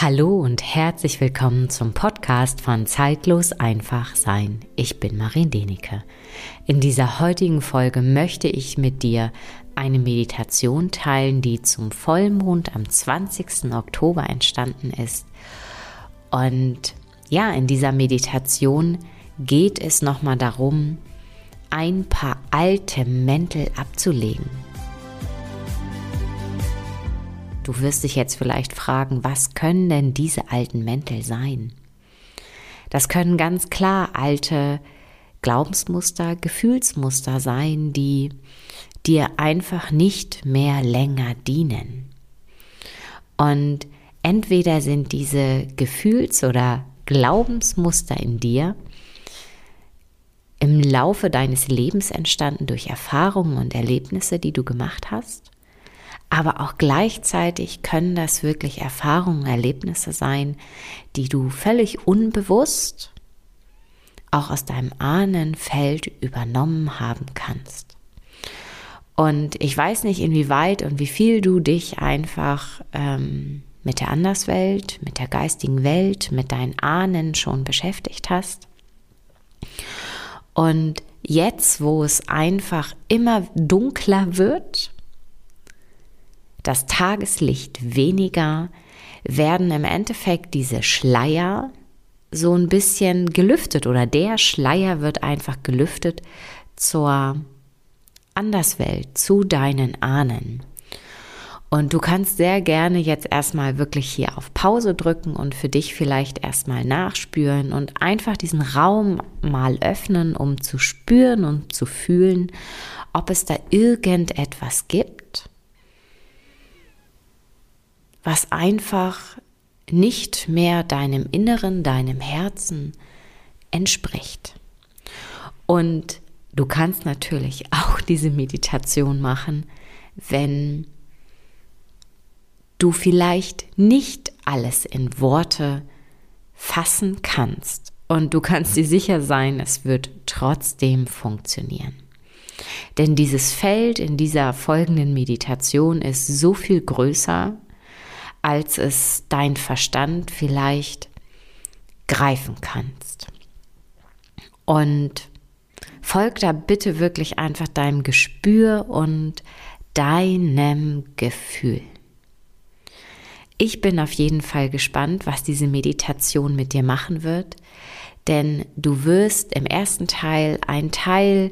Hallo und herzlich willkommen zum Podcast von Zeitlos einfach sein. Ich bin Marin Denike. In dieser heutigen Folge möchte ich mit dir eine Meditation teilen, die zum Vollmond am 20. Oktober entstanden ist. Und ja, in dieser Meditation geht es nochmal darum, ein paar alte Mäntel abzulegen Du wirst dich jetzt vielleicht fragen, was können denn diese alten Mäntel sein? Das können ganz klar alte Glaubensmuster, Gefühlsmuster sein, die dir einfach nicht mehr länger dienen. Und entweder sind diese Gefühls- oder Glaubensmuster in dir im Laufe deines Lebens entstanden durch Erfahrungen und Erlebnisse, die du gemacht hast, aber auch gleichzeitig können das wirklich Erfahrungen, Erlebnisse sein, die du völlig unbewusst auch aus deinem Ahnenfeld übernommen haben kannst. Und ich weiß nicht, inwieweit und wie viel du dich einfach ähm, mit der Anderswelt, mit der geistigen Welt, mit deinen Ahnen schon beschäftigt hast. Und jetzt, wo es einfach immer dunkler wird, das Tageslicht weniger, werden im Endeffekt diese Schleier so ein bisschen gelüftet oder der Schleier wird einfach gelüftet zur Anderswelt, zu deinen Ahnen. Und du kannst sehr gerne jetzt erstmal wirklich hier auf Pause drücken und für dich vielleicht erstmal nachspüren und einfach diesen Raum mal öffnen, um zu spüren und zu fühlen, ob es da irgendetwas gibt, was einfach nicht mehr deinem Inneren, deinem Herzen entspricht. Und du kannst natürlich auch diese Meditation machen, wenn du vielleicht nicht alles in Worte fassen kannst. Und du kannst dir sicher sein, es wird trotzdem funktionieren. Denn dieses Feld in dieser folgenden Meditation ist so viel größer als es dein Verstand vielleicht greifen kannst. Und folg da bitte wirklich einfach deinem Gespür und deinem Gefühl. Ich bin auf jeden Fall gespannt, was diese Meditation mit dir machen wird, denn du wirst im ersten Teil ein Teil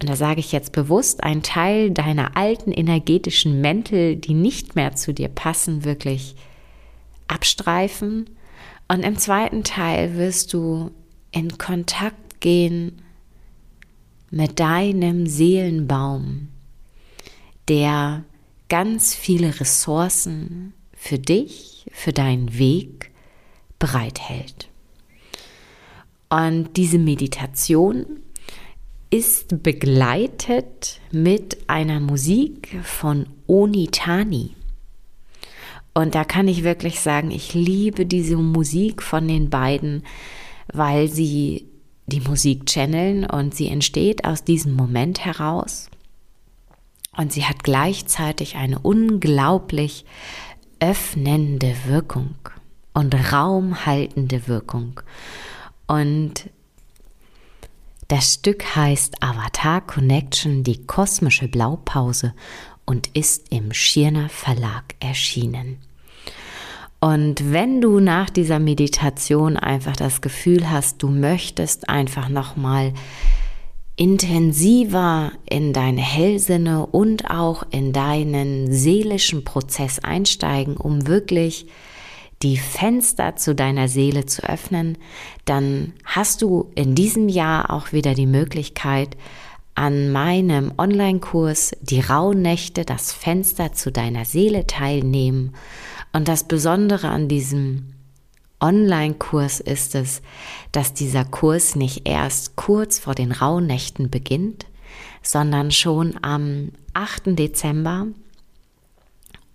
und da sage ich jetzt bewusst, ein Teil deiner alten energetischen Mäntel, die nicht mehr zu dir passen, wirklich abstreifen. Und im zweiten Teil wirst du in Kontakt gehen mit deinem Seelenbaum, der ganz viele Ressourcen für dich, für deinen Weg bereithält. Und diese Meditation ist begleitet mit einer Musik von Onitani. Und da kann ich wirklich sagen, ich liebe diese Musik von den beiden, weil sie die Musik channeln und sie entsteht aus diesem Moment heraus. Und sie hat gleichzeitig eine unglaublich öffnende Wirkung und raumhaltende Wirkung. Und das Stück heißt Avatar Connection, die kosmische Blaupause und ist im Schirner Verlag erschienen. Und wenn du nach dieser Meditation einfach das Gefühl hast, du möchtest einfach nochmal intensiver in deine Hellsinne und auch in deinen seelischen Prozess einsteigen, um wirklich die Fenster zu deiner Seele zu öffnen, dann hast du in diesem Jahr auch wieder die Möglichkeit, an meinem Online-Kurs Die Rauhnächte, das Fenster zu deiner Seele teilnehmen. Und das Besondere an diesem Online-Kurs ist es, dass dieser Kurs nicht erst kurz vor den Rauhnächten beginnt, sondern schon am 8. Dezember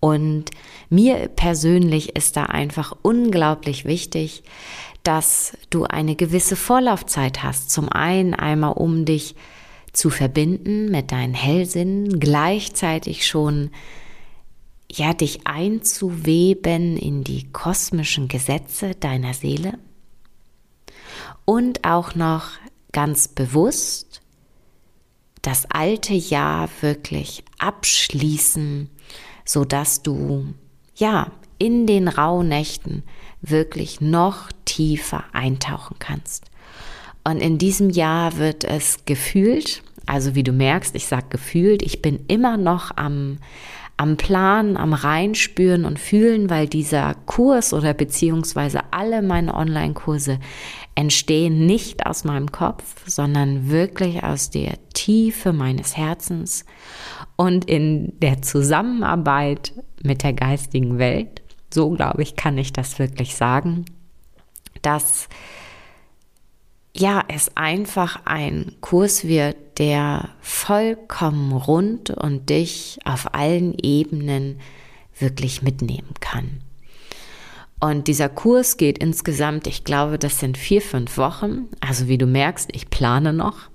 und mir persönlich ist da einfach unglaublich wichtig, dass du eine gewisse Vorlaufzeit hast. Zum einen einmal, um dich zu verbinden mit deinen Hellsinnen, gleichzeitig schon ja, dich einzuweben in die kosmischen Gesetze deiner Seele und auch noch ganz bewusst das alte Jahr wirklich abschließen, so dass du ja in den Rauhnächten wirklich noch tiefer eintauchen kannst. Und in diesem Jahr wird es gefühlt, also wie du merkst, ich sage gefühlt, ich bin immer noch am, am Plan, am Reinspüren und Fühlen, weil dieser Kurs oder beziehungsweise alle meine Online-Kurse entstehen nicht aus meinem Kopf, sondern wirklich aus der Tiefe meines Herzens und in der Zusammenarbeit mit der geistigen Welt. So glaube ich, kann ich das wirklich sagen, dass ja, es einfach ein Kurs wird, der vollkommen rund und dich auf allen Ebenen wirklich mitnehmen kann. Und dieser Kurs geht insgesamt, ich glaube, das sind vier, fünf Wochen. Also wie du merkst, ich plane noch.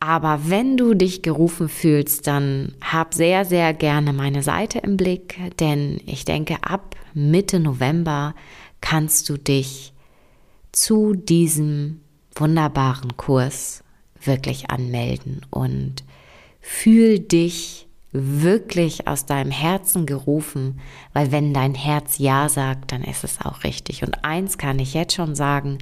Aber wenn du dich gerufen fühlst, dann hab sehr, sehr gerne meine Seite im Blick, denn ich denke, ab Mitte November kannst du dich zu diesem wunderbaren Kurs wirklich anmelden und fühl dich wirklich aus deinem Herzen gerufen, weil wenn dein Herz Ja sagt, dann ist es auch richtig. Und eins kann ich jetzt schon sagen,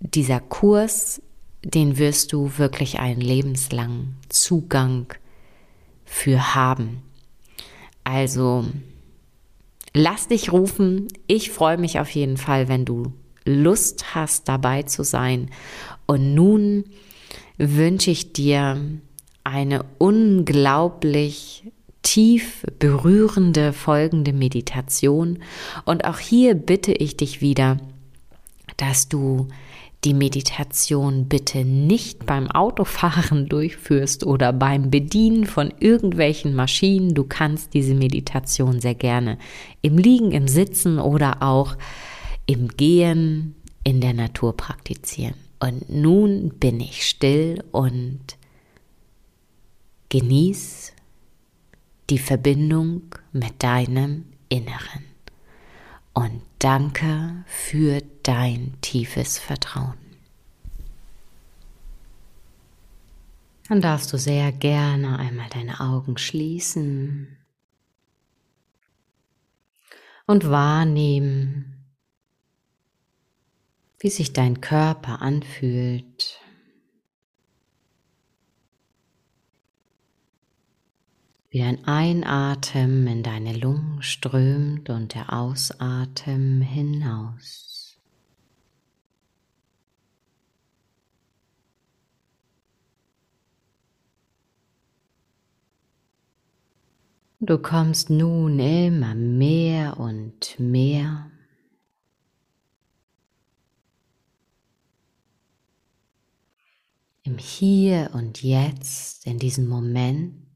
dieser Kurs, den wirst du wirklich einen lebenslangen Zugang für haben. Also lass dich rufen. Ich freue mich auf jeden Fall, wenn du Lust hast, dabei zu sein. Und nun wünsche ich dir eine unglaublich tief berührende folgende Meditation. Und auch hier bitte ich dich wieder, dass du die Meditation bitte nicht beim Autofahren durchführst oder beim Bedienen von irgendwelchen Maschinen. Du kannst diese Meditation sehr gerne im Liegen, im Sitzen oder auch im Gehen in der Natur praktizieren. Und nun bin ich still und genieß die Verbindung mit deinem Inneren. Und danke für dein tiefes Vertrauen. Dann darfst du sehr gerne einmal deine Augen schließen und wahrnehmen, wie sich dein Körper anfühlt. Wie ein Einatmen in deine Lungen strömt und der Ausatmen hinaus. Du kommst nun immer mehr und mehr im Hier und Jetzt, in diesem Moment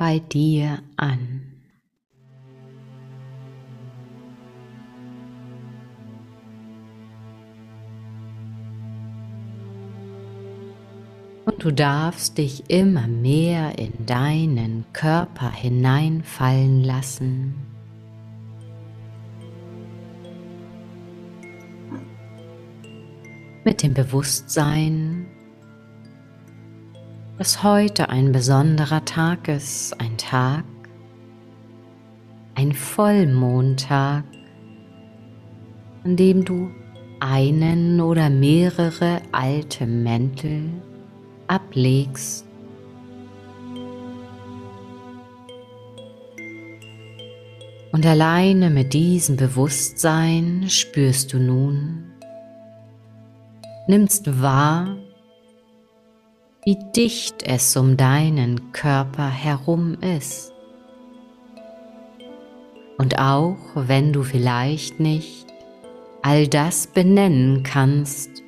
bei dir an. Und du darfst dich immer mehr in deinen Körper hineinfallen lassen. mit dem Bewusstsein, dass heute ein besonderer Tag ist, ein Tag, ein Vollmondtag, an dem du einen oder mehrere alte Mäntel ablegst. Und alleine mit diesem Bewusstsein spürst du nun, nimmst wahr, wie dicht es um deinen Körper herum ist. Und auch wenn du vielleicht nicht all das benennen kannst,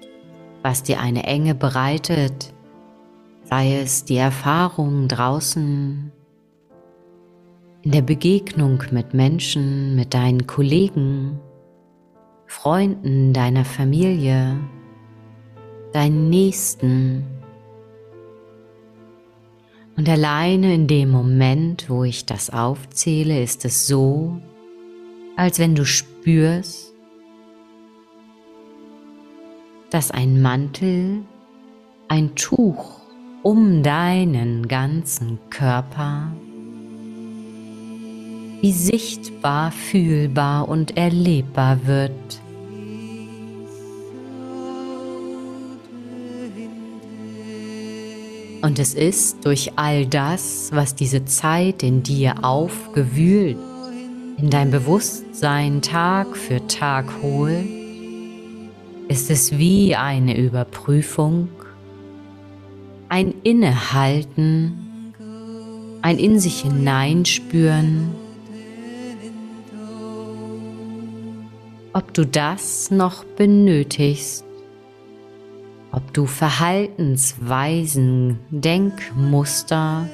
was dir eine Enge bereitet, sei es die Erfahrung draußen, in der Begegnung mit Menschen, mit deinen Kollegen, Freunden, deiner Familie, deinen Nächsten. Und alleine in dem Moment, wo ich das aufzähle, ist es so, als wenn du spürst, dass ein Mantel, ein Tuch um deinen ganzen Körper wie sichtbar, fühlbar und erlebbar wird. Und es ist durch all das, was diese Zeit in dir aufgewühlt, in dein Bewusstsein Tag für Tag holt, ist es wie eine Überprüfung, ein Innehalten, ein in sich hineinspüren, ob du das noch benötigst ob du Verhaltensweisen, Denkmuster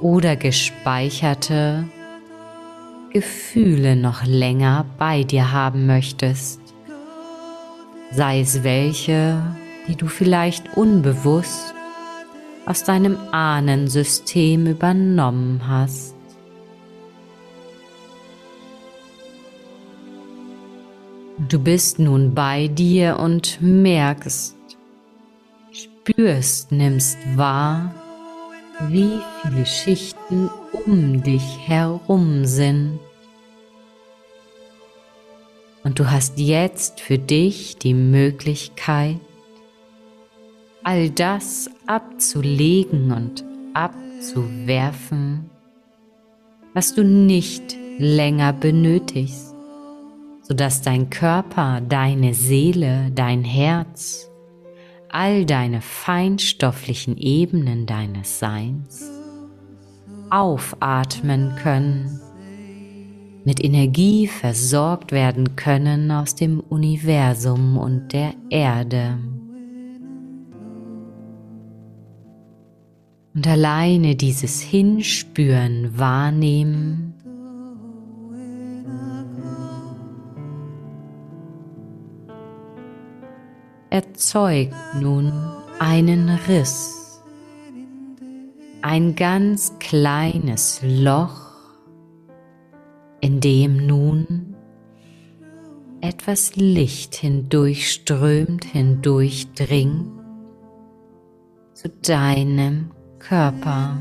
oder gespeicherte Gefühle noch länger bei dir haben möchtest, sei es welche, die du vielleicht unbewusst aus deinem Ahnensystem übernommen hast. Du bist nun bei dir und merkst, spürst, nimmst wahr, wie viele Schichten um dich herum sind. Und du hast jetzt für dich die Möglichkeit, all das abzulegen und abzuwerfen, was du nicht länger benötigst sodass dein Körper, deine Seele, dein Herz, all deine feinstofflichen Ebenen deines Seins aufatmen können, mit Energie versorgt werden können aus dem Universum und der Erde. Und alleine dieses Hinspüren, Wahrnehmen erzeugt nun einen Riss, ein ganz kleines Loch, in dem nun etwas Licht hindurchströmt, hindurchdringt zu deinem Körper.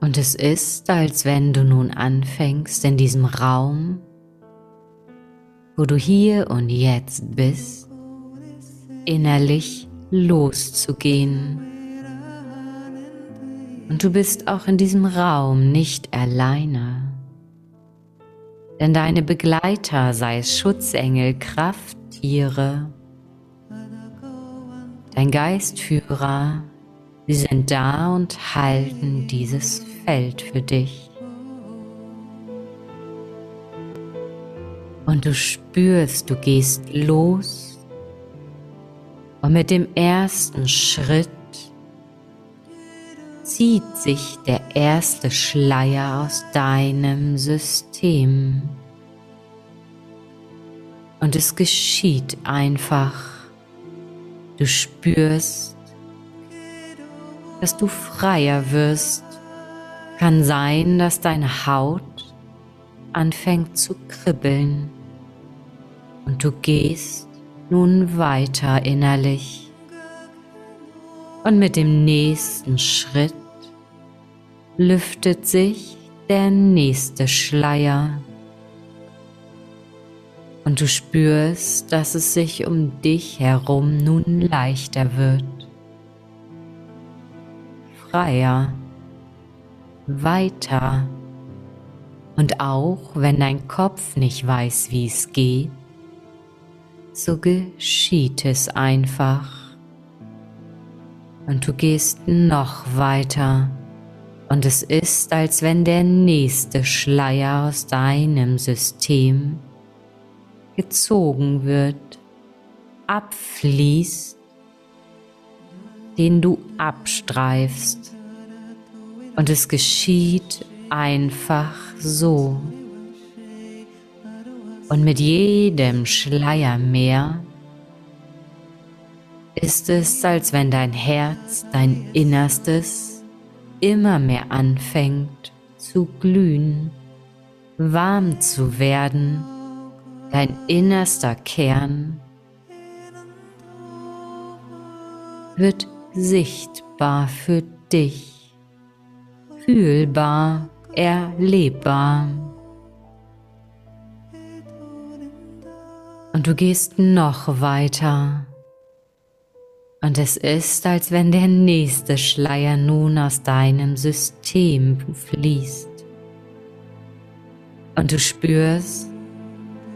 Und es ist, als wenn du nun anfängst, in diesem Raum wo du hier und jetzt bist, innerlich loszugehen. Und du bist auch in diesem Raum nicht alleine. Denn deine Begleiter, sei es Schutzengel, Krafttiere, dein Geistführer, sie sind da und halten dieses Feld für dich. Und du spürst, du gehst los und mit dem ersten Schritt zieht sich der erste Schleier aus deinem System. Und es geschieht einfach. Du spürst, dass du freier wirst. Kann sein, dass deine Haut anfängt zu kribbeln und du gehst nun weiter innerlich. Und mit dem nächsten Schritt lüftet sich der nächste Schleier. Und du spürst, dass es sich um dich herum nun leichter wird. Freier, weiter. Und auch wenn dein Kopf nicht weiß, wie es geht, so geschieht es einfach. Und du gehst noch weiter und es ist, als wenn der nächste Schleier aus deinem System gezogen wird, abfließt, den du abstreifst. Und es geschieht einfach so. Und mit jedem Schleier mehr ist es, als wenn dein Herz, dein Innerstes immer mehr anfängt zu glühen, warm zu werden, dein innerster Kern wird sichtbar für dich, fühlbar, erlebbar. Und du gehst noch weiter. Und es ist, als wenn der nächste Schleier nun aus deinem System fließt. Und du spürst,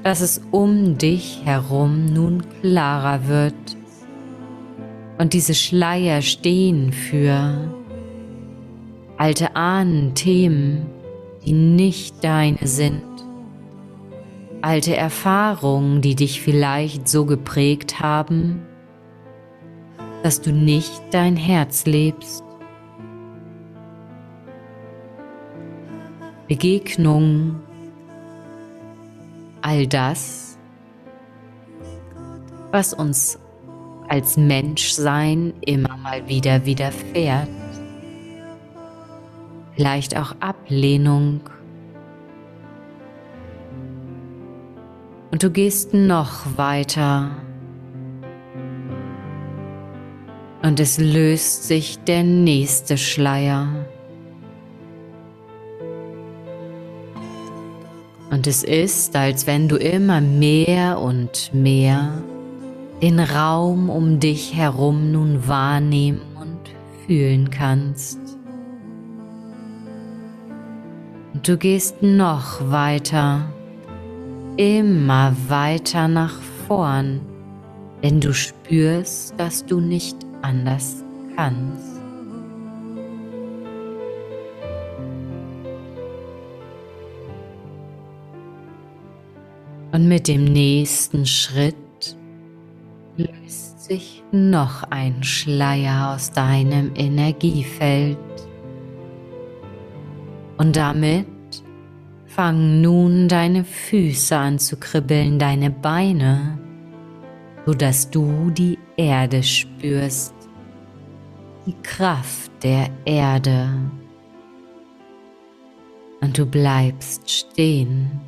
dass es um dich herum nun klarer wird. Und diese Schleier stehen für alte Ahnen, Themen, die nicht deine sind alte Erfahrungen, die dich vielleicht so geprägt haben, dass du nicht dein Herz lebst. Begegnungen, all das, was uns als Menschsein immer mal wieder widerfährt. Vielleicht auch Ablehnung, Und du gehst noch weiter. Und es löst sich der nächste Schleier. Und es ist, als wenn du immer mehr und mehr den Raum um dich herum nun wahrnehmen und fühlen kannst. Und du gehst noch weiter immer weiter nach vorn, denn du spürst, dass du nicht anders kannst. Und mit dem nächsten Schritt löst sich noch ein Schleier aus deinem Energiefeld. Und damit Fang nun deine Füße an zu kribbeln, deine Beine, sodass du die Erde spürst, die Kraft der Erde. Und du bleibst stehen,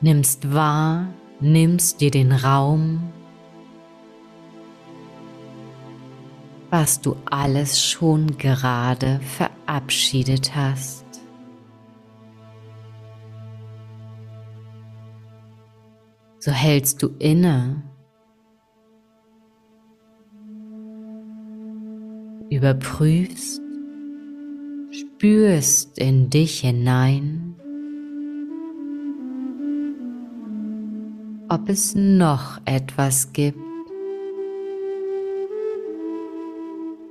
nimmst wahr, nimmst dir den Raum, was du alles schon gerade verabschiedet hast. so hältst du inne. Überprüfst, spürst in dich hinein, ob es noch etwas gibt.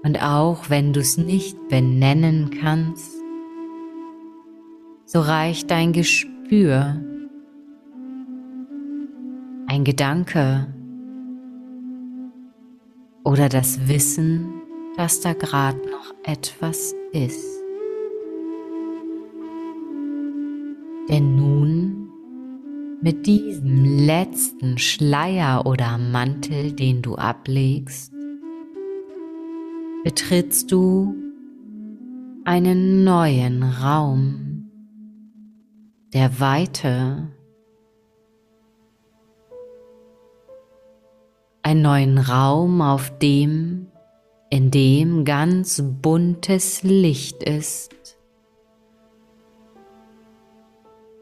Und auch wenn du es nicht benennen kannst, so reicht dein Gespür ein Gedanke oder das Wissen, dass da gerade noch etwas ist. Denn nun mit diesem letzten Schleier oder Mantel, den du ablegst, betrittst du einen neuen Raum der Weite einen neuen Raum, auf dem, in dem ganz buntes Licht ist.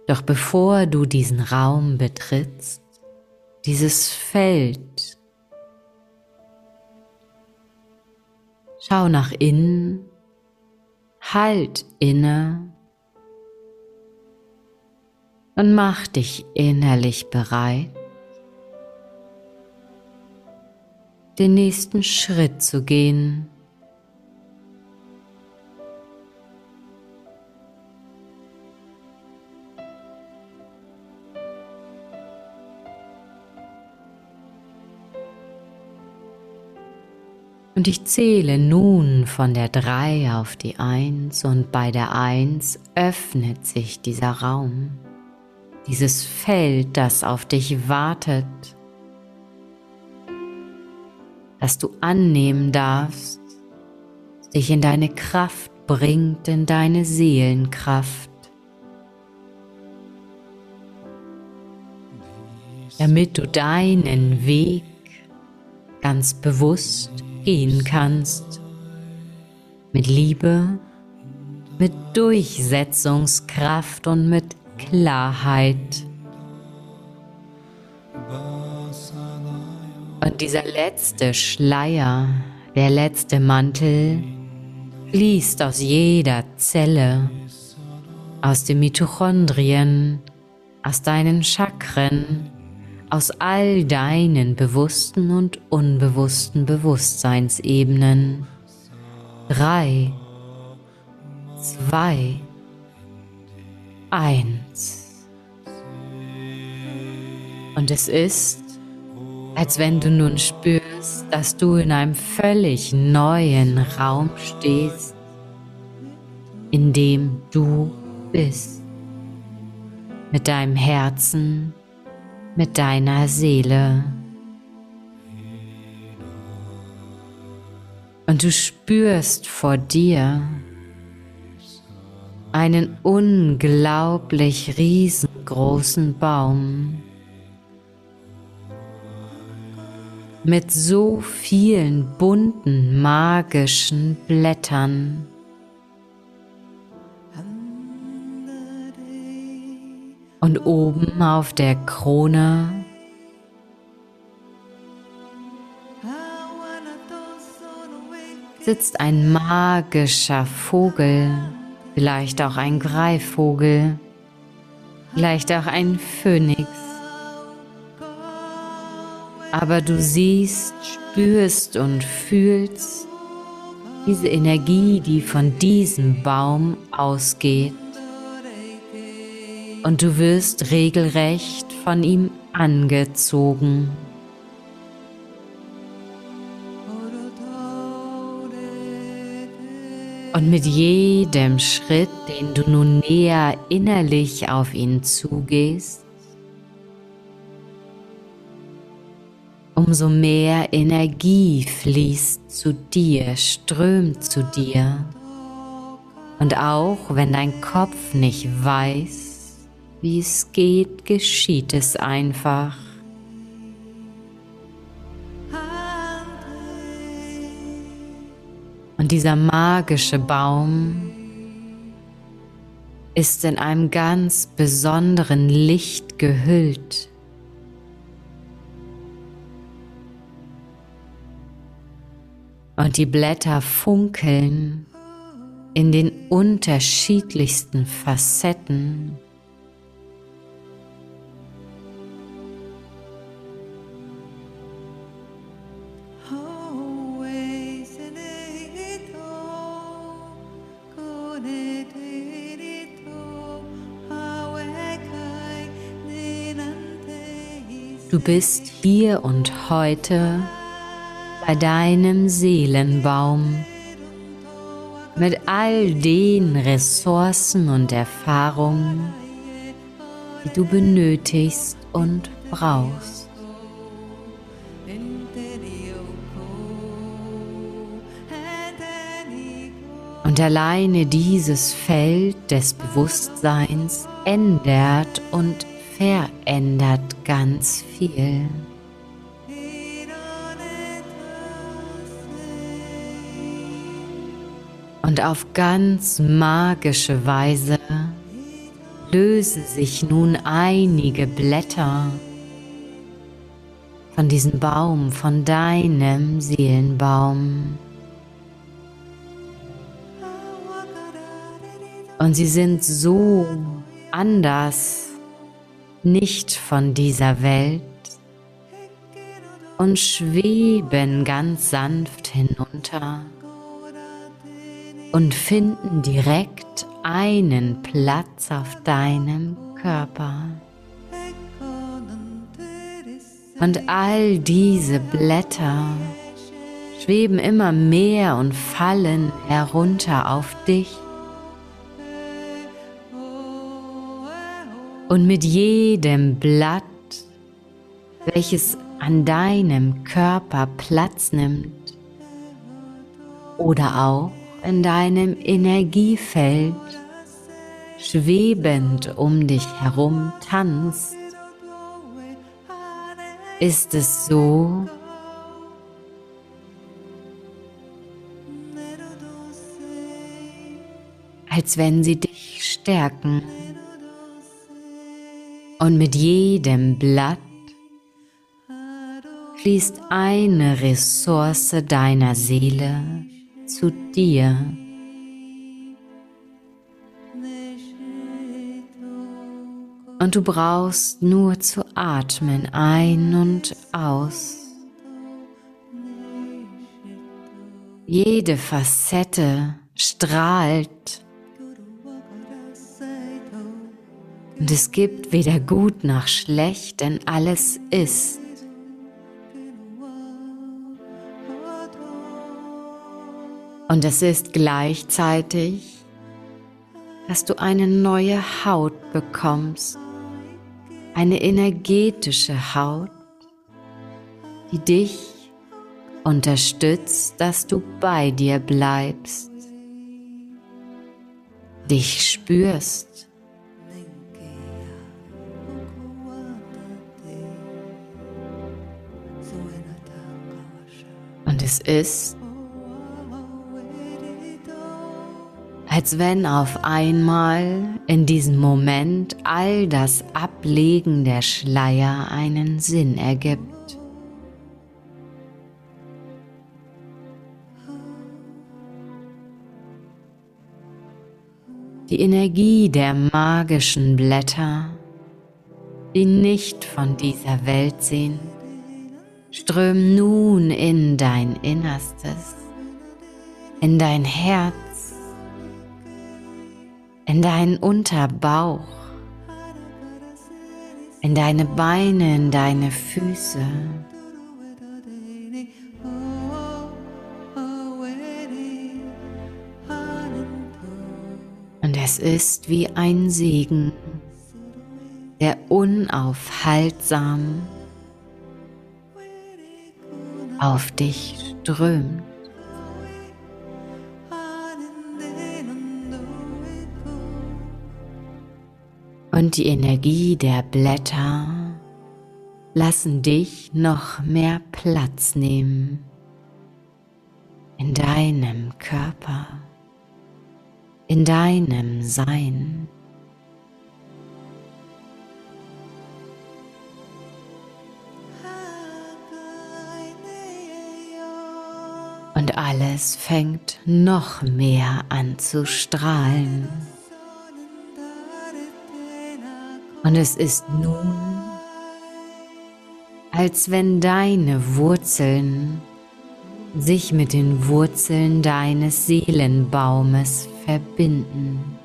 Doch bevor du diesen Raum betrittst, dieses Feld, schau nach innen, halt inne und mach dich innerlich bereit den nächsten Schritt zu gehen. Und ich zähle nun von der 3 auf die 1 und bei der 1 öffnet sich dieser Raum, dieses Feld, das auf dich wartet das du annehmen darfst, dich in deine Kraft bringt, in deine Seelenkraft. Damit du deinen Weg ganz bewusst gehen kannst. Mit Liebe, mit Durchsetzungskraft und mit Klarheit. Und dieser letzte Schleier, der letzte Mantel, fließt aus jeder Zelle, aus den Mitochondrien, aus deinen Chakren, aus all deinen bewussten und unbewussten Bewusstseinsebenen. Drei, zwei, eins. Und es ist, als wenn du nun spürst, dass du in einem völlig neuen Raum stehst, in dem du bist, mit deinem Herzen, mit deiner Seele. Und du spürst vor dir einen unglaublich riesengroßen Baum mit so vielen bunten magischen Blättern. Und oben auf der Krone sitzt ein magischer Vogel, vielleicht auch ein Greifvogel, vielleicht auch ein Phönix. Aber du siehst, spürst und fühlst diese Energie, die von diesem Baum ausgeht und du wirst regelrecht von ihm angezogen. Und mit jedem Schritt, den du nun näher innerlich auf ihn zugehst, umso mehr Energie fließt zu dir, strömt zu dir. Und auch wenn dein Kopf nicht weiß, wie es geht, geschieht es einfach. Und dieser magische Baum ist in einem ganz besonderen Licht gehüllt. Und die Blätter funkeln in den unterschiedlichsten Facetten. Du bist hier und heute bei deinem Seelenbaum mit all den Ressourcen und Erfahrungen, die du benötigst und brauchst. Und alleine dieses Feld des Bewusstseins ändert und verändert ganz viel. Und auf ganz magische Weise lösen sich nun einige Blätter von diesem Baum, von deinem Seelenbaum. Und sie sind so anders nicht von dieser Welt und schweben ganz sanft hinunter und finden direkt einen Platz auf deinem Körper. Und all diese Blätter schweben immer mehr und fallen herunter auf dich. Und mit jedem Blatt, welches an deinem Körper Platz nimmt oder auch in deinem Energiefeld schwebend um dich herum tanzt, ist es so, als wenn sie dich stärken. Und mit jedem Blatt fließt eine Ressource deiner Seele zu dir. Und du brauchst nur zu atmen ein und aus. Jede Facette strahlt. Und es gibt weder gut noch schlecht, denn alles ist. Und es ist gleichzeitig, dass du eine neue Haut bekommst, eine energetische Haut, die dich unterstützt, dass du bei dir bleibst, dich spürst. Ist, als wenn auf einmal in diesem Moment all das Ablegen der Schleier einen Sinn ergibt. Die Energie der magischen Blätter, die nicht von dieser Welt sind, strömt nun in dein Innerstes, in dein Herz, in deinen Unterbauch, in deine Beine, in deine Füße. Und es ist wie ein Segen, der unaufhaltsam auf dich strömt. und die Energie der Blätter lassen dich noch mehr Platz nehmen in deinem Körper, in deinem Sein. Alles fängt noch mehr an zu strahlen. Und es ist nun, als wenn deine Wurzeln sich mit den Wurzeln deines Seelenbaumes verbinden.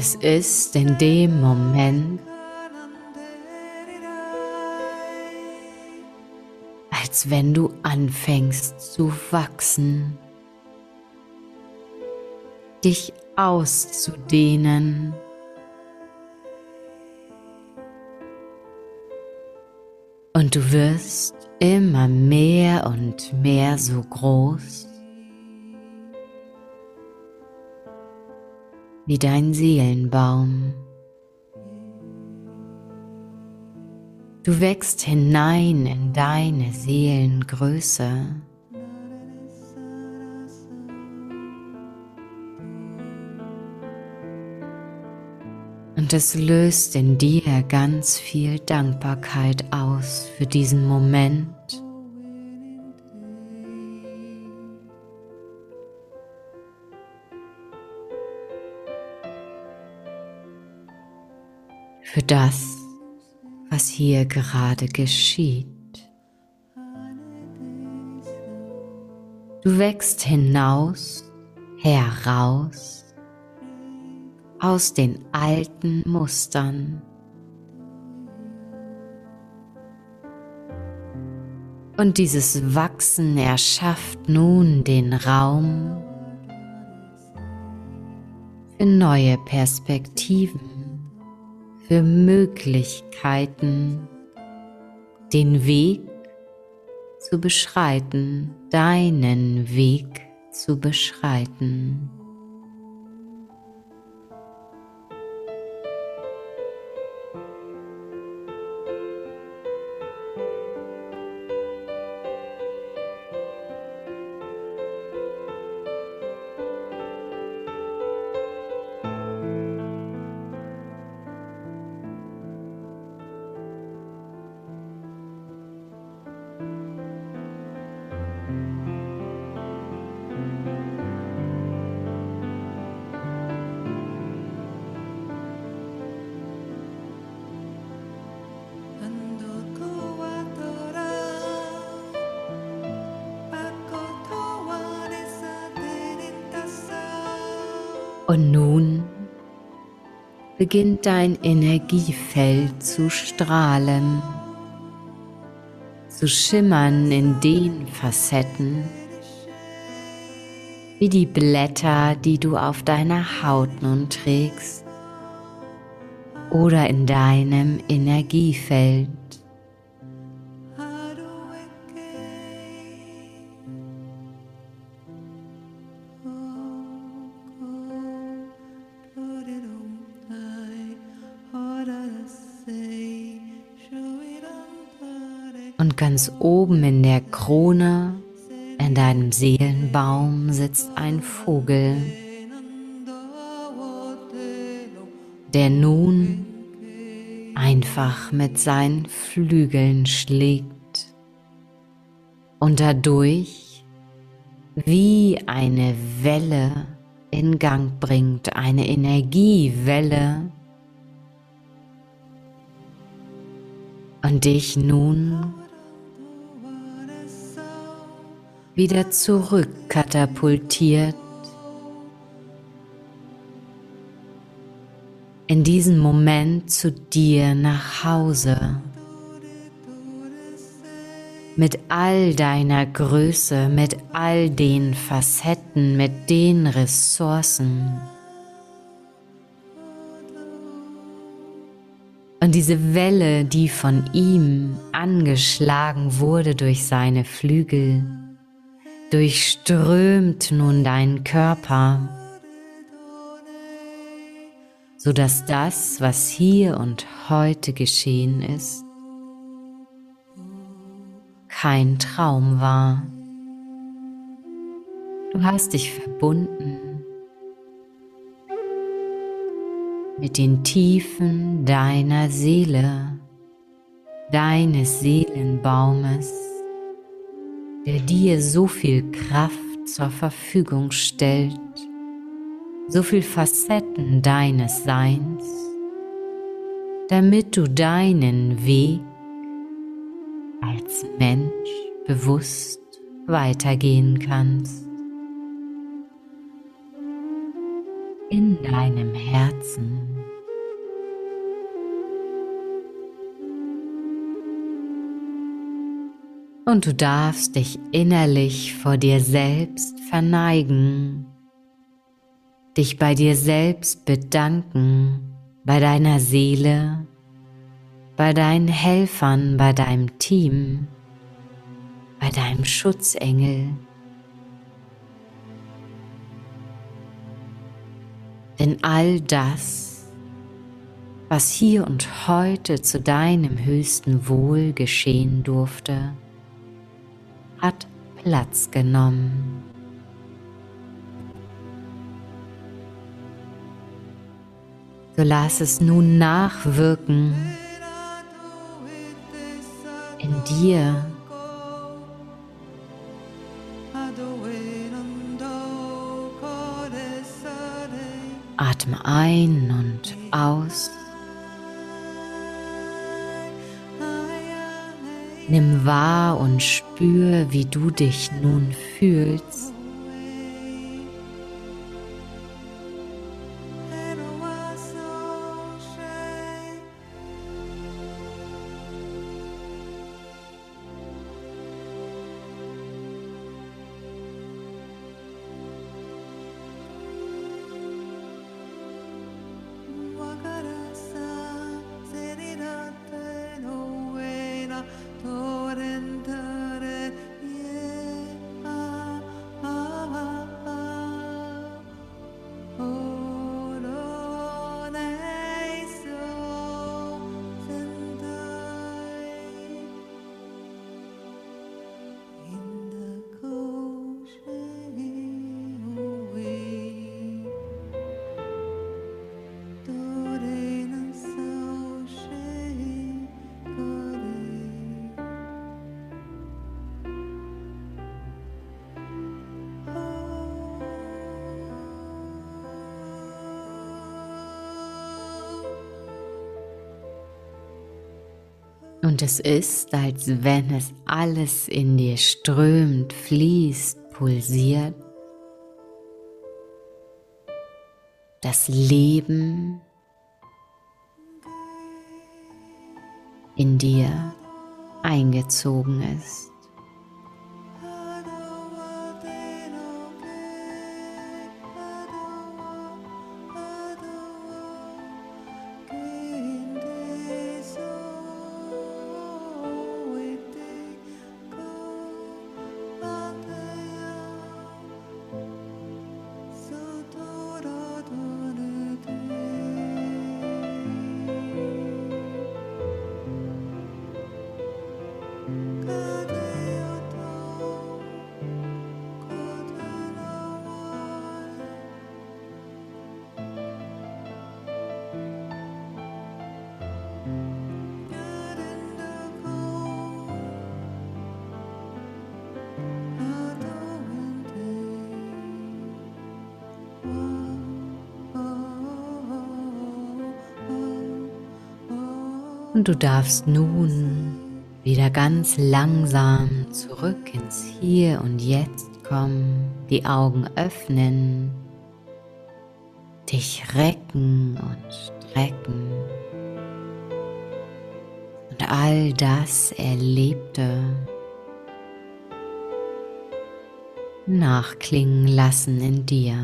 Es ist in dem Moment, als wenn du anfängst zu wachsen, dich auszudehnen. Und du wirst immer mehr und mehr so groß wie dein Seelenbaum. Du wächst hinein in deine Seelengröße. Und es löst in dir ganz viel Dankbarkeit aus für diesen Moment. Für das, was hier gerade geschieht. Du wächst hinaus, heraus aus den alten Mustern. Und dieses Wachsen erschafft nun den Raum für neue Perspektiven, für Möglichkeiten, den Weg zu beschreiten, deinen Weg zu beschreiten. Und nun beginnt dein Energiefeld zu strahlen, zu schimmern in den Facetten, wie die Blätter, die du auf deiner Haut nun trägst oder in deinem Energiefeld. Ganz oben in der Krone, in deinem Seelenbaum, sitzt ein Vogel, der nun einfach mit seinen Flügeln schlägt. Und dadurch wie eine Welle in Gang bringt, eine Energiewelle. Und dich nun wieder zurück katapultiert in diesem Moment zu dir nach Hause mit all deiner Größe, mit all den Facetten, mit den Ressourcen. Und diese Welle, die von ihm angeschlagen wurde durch seine Flügel, durchströmt nun deinen Körper, sodass das, was hier und heute geschehen ist, kein Traum war. Du hast dich verbunden mit den Tiefen deiner Seele, deines Seelenbaumes der dir so viel Kraft zur Verfügung stellt, so viel Facetten deines Seins, damit du deinen Weg als Mensch bewusst weitergehen kannst. In deinem Herzen. Und du darfst dich innerlich vor dir selbst verneigen, dich bei dir selbst bedanken, bei deiner Seele, bei deinen Helfern, bei deinem Team, bei deinem Schutzengel. Denn all das, was hier und heute zu deinem höchsten Wohl geschehen durfte, hat Platz genommen. So lass es nun nachwirken in dir. Atme ein und aus. Nimm wahr und spür, wie du dich nun fühlst. Und es ist, als wenn es alles in dir strömt, fließt, pulsiert. Das Leben in dir eingezogen ist. Und du darfst nun wieder ganz langsam zurück ins Hier und Jetzt kommen, die Augen öffnen, dich recken und strecken und all das Erlebte nachklingen lassen in dir.